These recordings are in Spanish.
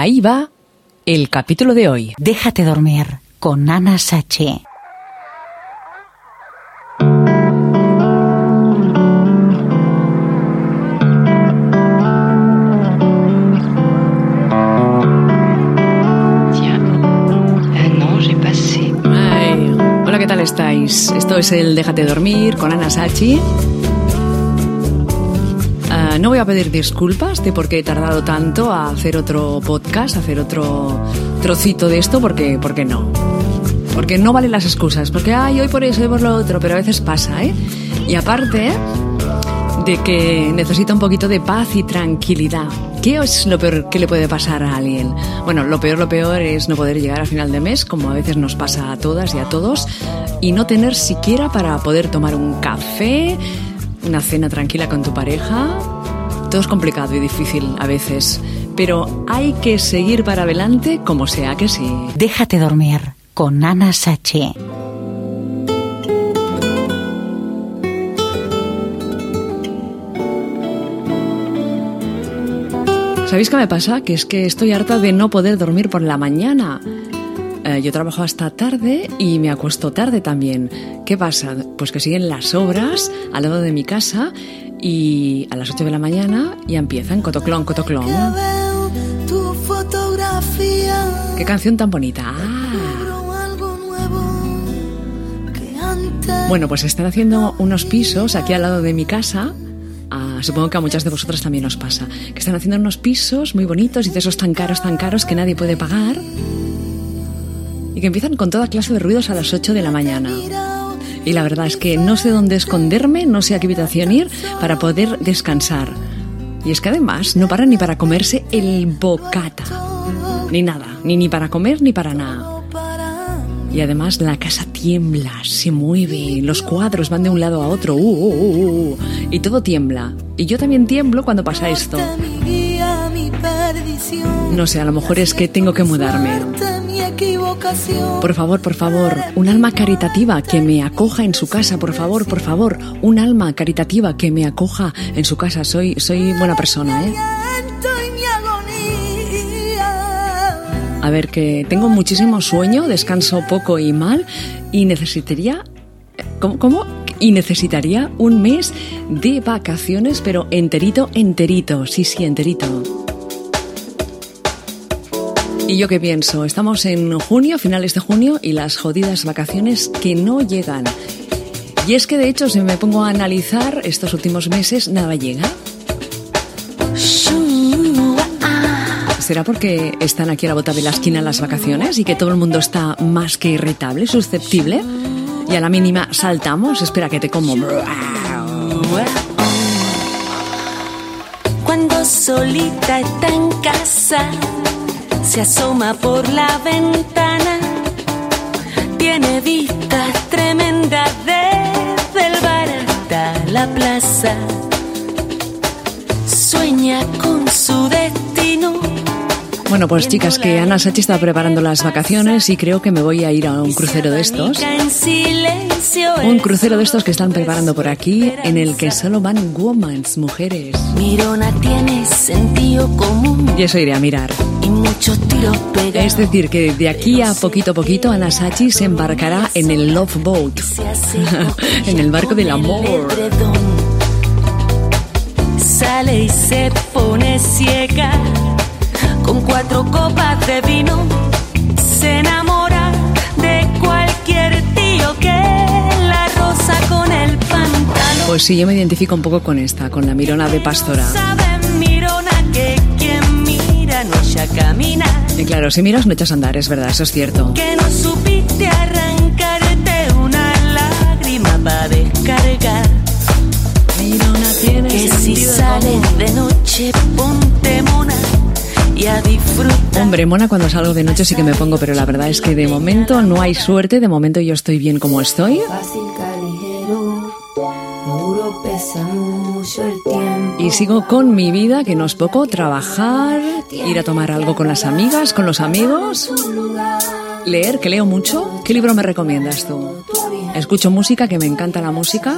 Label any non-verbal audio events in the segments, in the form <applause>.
Ahí va el capítulo de hoy. Déjate dormir con Ana Sache. hola, ¿qué tal estáis? Esto es el Déjate dormir con Ana Sachi. No voy a pedir disculpas de por qué he tardado tanto a hacer otro podcast, a hacer otro trocito de esto, porque, porque no. Porque no valen las excusas, porque ay, hoy por eso, hoy por lo otro, pero a veces pasa, ¿eh? Y aparte de que necesita un poquito de paz y tranquilidad. ¿Qué es lo peor que le puede pasar a alguien? Bueno, lo peor, lo peor es no poder llegar a final de mes, como a veces nos pasa a todas y a todos, y no tener siquiera para poder tomar un café, una cena tranquila con tu pareja. Todo es complicado y difícil a veces, pero hay que seguir para adelante como sea que sí. Déjate dormir con Ana Sache. ¿Sabéis qué me pasa? Que es que estoy harta de no poder dormir por la mañana. Eh, yo trabajo hasta tarde y me acuesto tarde también. ¿Qué pasa? Pues que siguen las obras al lado de mi casa y a las 8 de la mañana ya empiezan Cotoclón, Cotoclón. Qué canción tan bonita. Ah. Bueno, pues están haciendo unos pisos aquí al lado de mi casa. Ah, supongo que a muchas de vosotras también os pasa. Que están haciendo unos pisos muy bonitos y de esos tan caros, tan caros que nadie puede pagar y que empiezan con toda clase de ruidos a las 8 de la mañana. Y la verdad es que no sé dónde esconderme, no sé a qué habitación ir para poder descansar. Y es que además no paran ni para comerse el bocata. Ni nada, ni, ni para comer ni para nada. Y además la casa tiembla, se mueve, los cuadros van de un lado a otro, uh, uh, uh, uh y todo tiembla. Y yo también tiemblo cuando pasa esto. No sé, a lo mejor es que tengo que mudarme. Por favor, por favor, un alma caritativa que me acoja en su casa, por favor, por favor, un alma caritativa que me acoja en su casa. Soy, soy buena persona, ¿eh? A ver, que tengo muchísimo sueño, descanso poco y mal y necesitaría... ¿Cómo? cómo? Y necesitaría un mes de vacaciones, pero enterito, enterito, sí, sí, enterito. ¿Y yo qué pienso? Estamos en junio, finales de junio, y las jodidas vacaciones que no llegan. Y es que de hecho, si me pongo a analizar estos últimos meses, nada llega. ¿Será porque están aquí a la bota de la esquina las vacaciones y que todo el mundo está más que irritable, susceptible? Y a la mínima saltamos, espera que te como. Cuando solita está en casa se asoma por la ventana. Tiene vistas tremendas desde el bar hasta la plaza. Sueña con su destino. Bueno, pues chicas, que Ana Sachi está preparando las vacaciones y creo que me voy a ir a un crucero de estos. Un crucero de estos que están preparando por aquí, en el que solo van womans, mujeres. Mirona tiene sentido común. Y eso iré a mirar. Es decir, que de aquí a poquito a poquito Ana Sachi se embarcará en el Love Boat, <laughs> en el barco del amor. Sale y se pone ciega con cuatro copas de vino. Se enamora de cualquier tío que la rosa con el pantalón. Pues sí, yo me identifico un poco con esta, con la mirona de pastora. Y claro, si miras no echas a andar, es verdad, eso es cierto. Que no supiste arrancarte una lágrima para descargar. Mirona tiene que si sales de noche ponte mona y a disfrutar. Hombre, mona cuando salgo de noche sí que me pongo, pero la verdad es que de momento no hay suerte, de momento yo estoy bien como estoy. Y sigo con mi vida, que no es poco, trabajar, ir a tomar algo con las amigas, con los amigos, leer, que leo mucho. ¿Qué libro me recomiendas tú? Escucho música, que me encanta la música.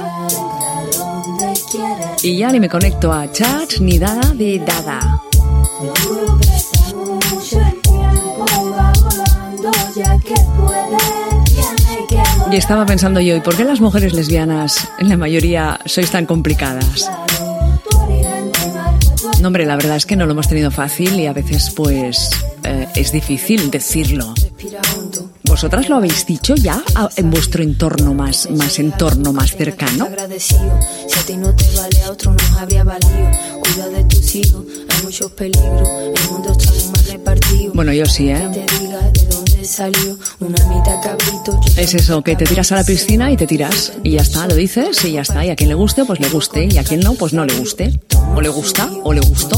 Y ya ni me conecto a chat ni dada de dada. Y estaba pensando yo, ¿y por qué las mujeres lesbianas en la mayoría sois tan complicadas? No, hombre, la verdad es que no lo hemos tenido fácil y a veces pues eh, es difícil decirlo. ¿Vosotras lo habéis dicho ya en vuestro entorno más, más entorno más cercano? Bueno, yo sí, ¿eh? Es eso, que te tiras a la piscina y te tiras. Y ya está, lo dices y ya está. Y a quien le guste, pues le guste. Y a quien no, pues no le guste. O le gusta, o le gustó.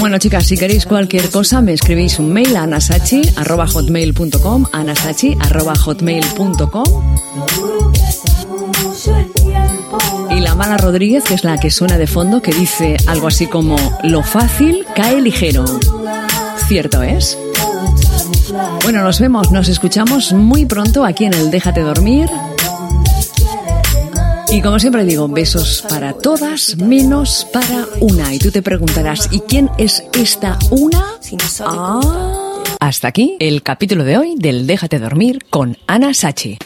Bueno, chicas, si queréis cualquier cosa, me escribís un mail a anasachi.hotmail.com anasachi.hotmail.com Y la mala Rodríguez, que es la que suena de fondo, que dice algo así como, lo fácil cae ligero. ¿Cierto es? Bueno, nos vemos, nos escuchamos muy pronto aquí en el Déjate Dormir. Y como siempre digo, besos para todas menos para una. Y tú te preguntarás, ¿y quién es esta una? Ah. Hasta aquí el capítulo de hoy del Déjate dormir con Ana Sachi.